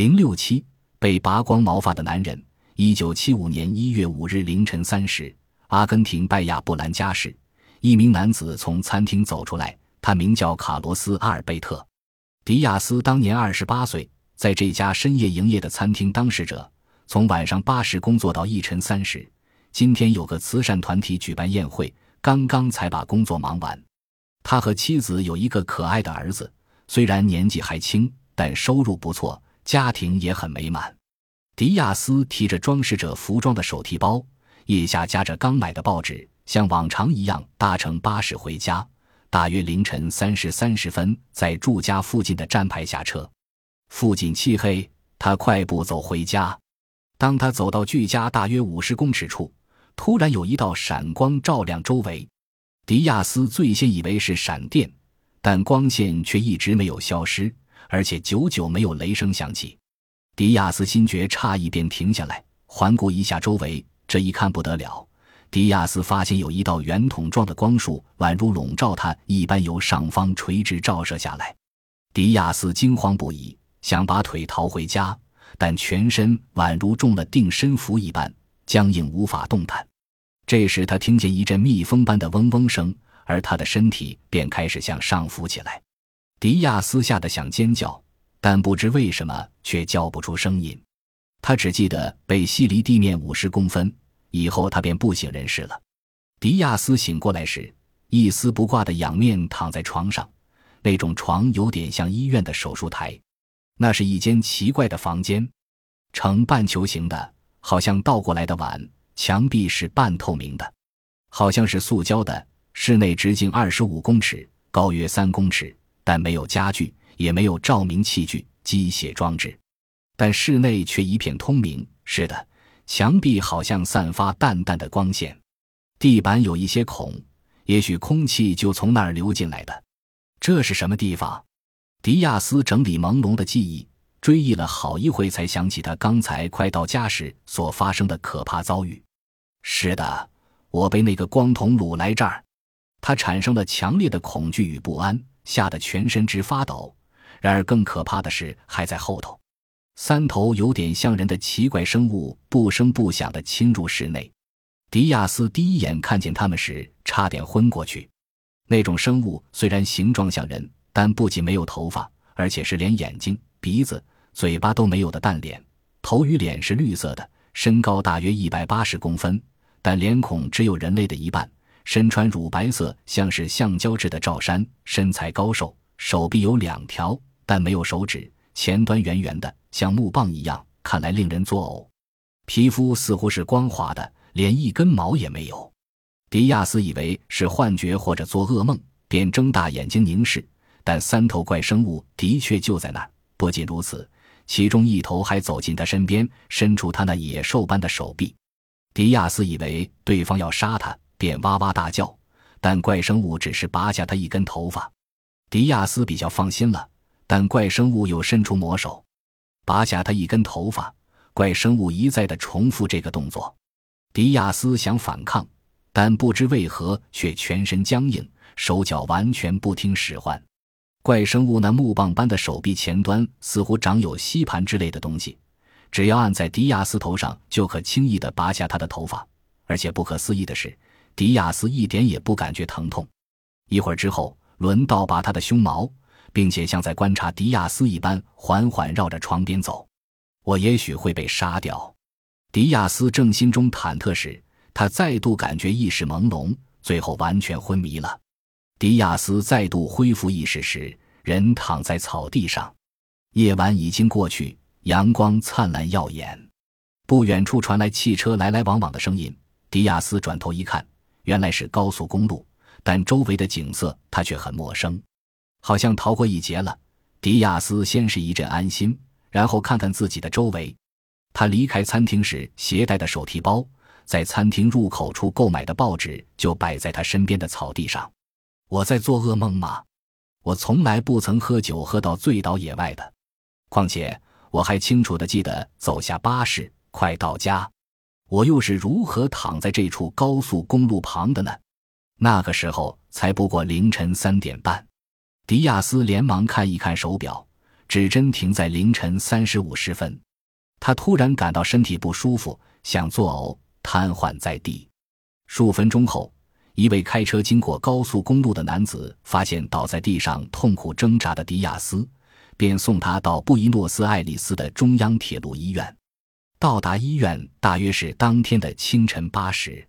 零六七被拔光毛发的男人。一九七五年一月五日凌晨三时，阿根廷拜亚布兰加市，一名男子从餐厅走出来，他名叫卡罗斯·阿尔贝特·迪亚斯，当年二十八岁，在这家深夜营业的餐厅当侍者，从晚上八时工作到一晨三时。今天有个慈善团体举办宴会，刚刚才把工作忙完。他和妻子有一个可爱的儿子，虽然年纪还轻，但收入不错，家庭也很美满。迪亚斯提着装饰着服装的手提包，腋下夹着刚买的报纸，像往常一样搭乘巴士回家。大约凌晨三时三十分，在住家附近的站牌下车。附近漆黑，他快步走回家。当他走到距家大约五十公尺处，突然有一道闪光照亮周围。迪亚斯最先以为是闪电，但光线却一直没有消失，而且久久没有雷声响起。迪亚斯心觉诧异，便停下来环顾一下周围。这一看不得了，迪亚斯发现有一道圆筒状的光束，宛如笼罩他一般，由上方垂直照射下来。迪亚斯惊慌不已，想把腿逃回家，但全身宛如中了定身符一般，僵硬无法动弹。这时，他听见一阵蜜蜂般的嗡嗡声，而他的身体便开始向上浮起来。迪亚斯吓得想尖叫。但不知为什么却叫不出声音，他只记得被吸离地面五十公分，以后他便不省人事了。迪亚斯醒过来时，一丝不挂的仰面躺在床上，那种床有点像医院的手术台。那是一间奇怪的房间，呈半球形的，好像倒过来的碗，墙壁是半透明的，好像是塑胶的。室内直径二十五公尺，高约三公尺，但没有家具。也没有照明器具、机械装置，但室内却一片通明。是的，墙壁好像散发淡淡的光线，地板有一些孔，也许空气就从那儿流进来的。这是什么地方？迪亚斯整理朦胧的记忆，追忆了好一会，才想起他刚才快到家时所发生的可怕遭遇。是的，我被那个光头掳来这儿，他产生了强烈的恐惧与不安，吓得全身直发抖。然而，更可怕的是还在后头。三头有点像人的奇怪生物不声不响地侵入室内。迪亚斯第一眼看见他们时，差点昏过去。那种生物虽然形状像人，但不仅没有头发，而且是连眼睛、鼻子、嘴巴都没有的蛋脸。头与脸是绿色的，身高大约一百八十公分，但脸孔只有人类的一半。身穿乳白色，像是橡胶制的罩衫，身材高瘦，手臂有两条。但没有手指，前端圆圆的，像木棒一样，看来令人作呕。皮肤似乎是光滑的，连一根毛也没有。迪亚斯以为是幻觉或者做噩梦，便睁大眼睛凝视。但三头怪生物的确就在那儿。不仅如此，其中一头还走近他身边，伸出他那野兽般的手臂。迪亚斯以为对方要杀他，便哇哇大叫。但怪生物只是拔下他一根头发。迪亚斯比较放心了。但怪生物又伸出魔手，拔下他一根头发。怪生物一再的重复这个动作。迪亚斯想反抗，但不知为何却全身僵硬，手脚完全不听使唤。怪生物那木棒般的手臂前端似乎长有吸盘之类的东西，只要按在迪亚斯头上，就可轻易的拔下他的头发。而且不可思议的是，迪亚斯一点也不感觉疼痛。一会儿之后，轮到拔他的胸毛。并且像在观察迪亚斯一般，缓缓绕着床边走。我也许会被杀掉。迪亚斯正心中忐忑时，他再度感觉意识朦胧，最后完全昏迷了。迪亚斯再度恢复意识时，人躺在草地上。夜晚已经过去，阳光灿烂耀眼。不远处传来汽车来来往往的声音。迪亚斯转头一看，原来是高速公路，但周围的景色他却很陌生。好像逃过一劫了。迪亚斯先是一阵安心，然后看看自己的周围。他离开餐厅时携带的手提包，在餐厅入口处购买的报纸就摆在他身边的草地上。我在做噩梦吗？我从来不曾喝酒喝到醉倒野外的。况且我还清楚的记得走下巴士，快到家。我又是如何躺在这处高速公路旁的呢？那个时候才不过凌晨三点半。迪亚斯连忙看一看手表，指针停在凌晨三时五十分。他突然感到身体不舒服，想作呕，瘫痪在地。数分钟后，一位开车经过高速公路的男子发现倒在地上痛苦挣扎的迪亚斯，便送他到布宜诺斯艾利斯的中央铁路医院。到达医院大约是当天的清晨八时，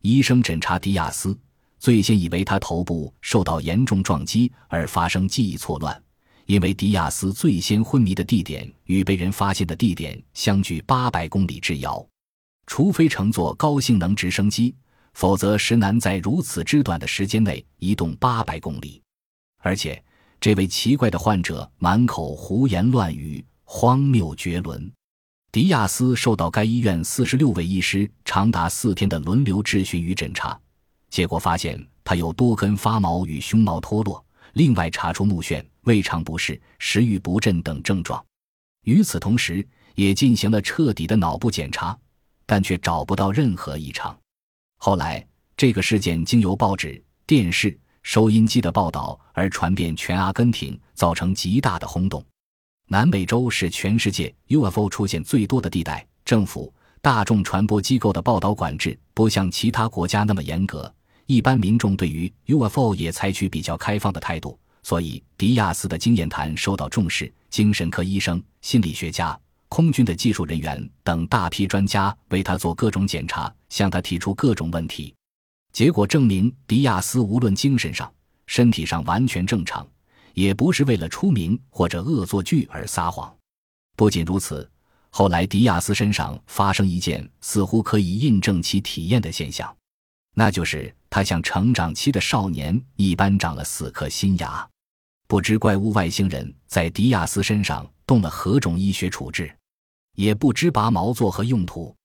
医生诊查迪亚斯，最先以为他头部受到严重撞击而发生记忆错乱。因为迪亚斯最先昏迷的地点与被人发现的地点相距八百公里之遥，除非乘坐高性能直升机，否则实难在如此之短的时间内移动八百公里。而且，这位奇怪的患者满口胡言乱语，荒谬绝伦。迪亚斯受到该医院四十六位医师长达四天的轮流质询与诊查，结果发现他有多根发毛与胸毛脱落。另外查出目眩、胃肠不适、食欲不振等症状，与此同时，也进行了彻底的脑部检查，但却找不到任何异常。后来，这个事件经由报纸、电视、收音机的报道而传遍全阿根廷，造成极大的轰动。南美洲是全世界 UFO 出现最多的地带，政府、大众传播机构的报道管制不像其他国家那么严格。一般民众对于 UFO 也采取比较开放的态度，所以迪亚斯的经验谈受到重视。精神科医生、心理学家、空军的技术人员等大批专家为他做各种检查，向他提出各种问题。结果证明，迪亚斯无论精神上、身体上完全正常，也不是为了出名或者恶作剧而撒谎。不仅如此，后来迪亚斯身上发生一件似乎可以印证其体验的现象。那就是他像成长期的少年一般长了四颗新牙，不知怪物外星人在迪亚斯身上动了何种医学处置，也不知拔毛作何用途？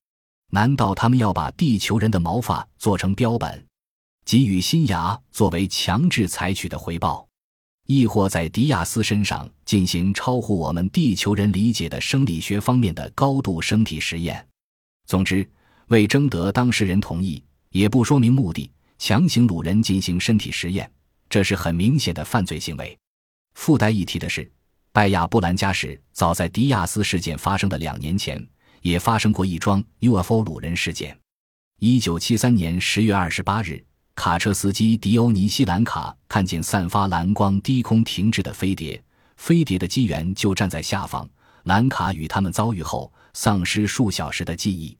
难道他们要把地球人的毛发做成标本，给予新牙作为强制采取的回报，亦或在迪亚斯身上进行超乎我们地球人理解的生理学方面的高度身体实验？总之，为征得当事人同意。也不说明目的，强行掳人进行身体实验，这是很明显的犯罪行为。附带一提的是，拜亚布兰加市早在迪亚斯事件发生的两年前，也发生过一桩 UFO 掳人事件。一九七三年十月二十八日，卡车司机迪欧尼西兰卡看见散发蓝光、低空停滞的飞碟，飞碟的机缘就站在下方。兰卡与他们遭遇后，丧失数小时的记忆。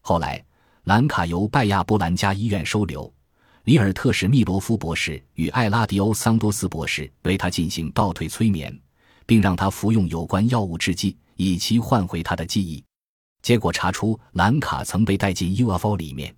后来。兰卡由拜亚波兰加医院收留，里尔特什密罗夫博士与艾拉迪欧桑多斯博士为他进行倒退催眠，并让他服用有关药物制剂，以期换回他的记忆。结果查出，兰卡曾被带进 UFO 里面，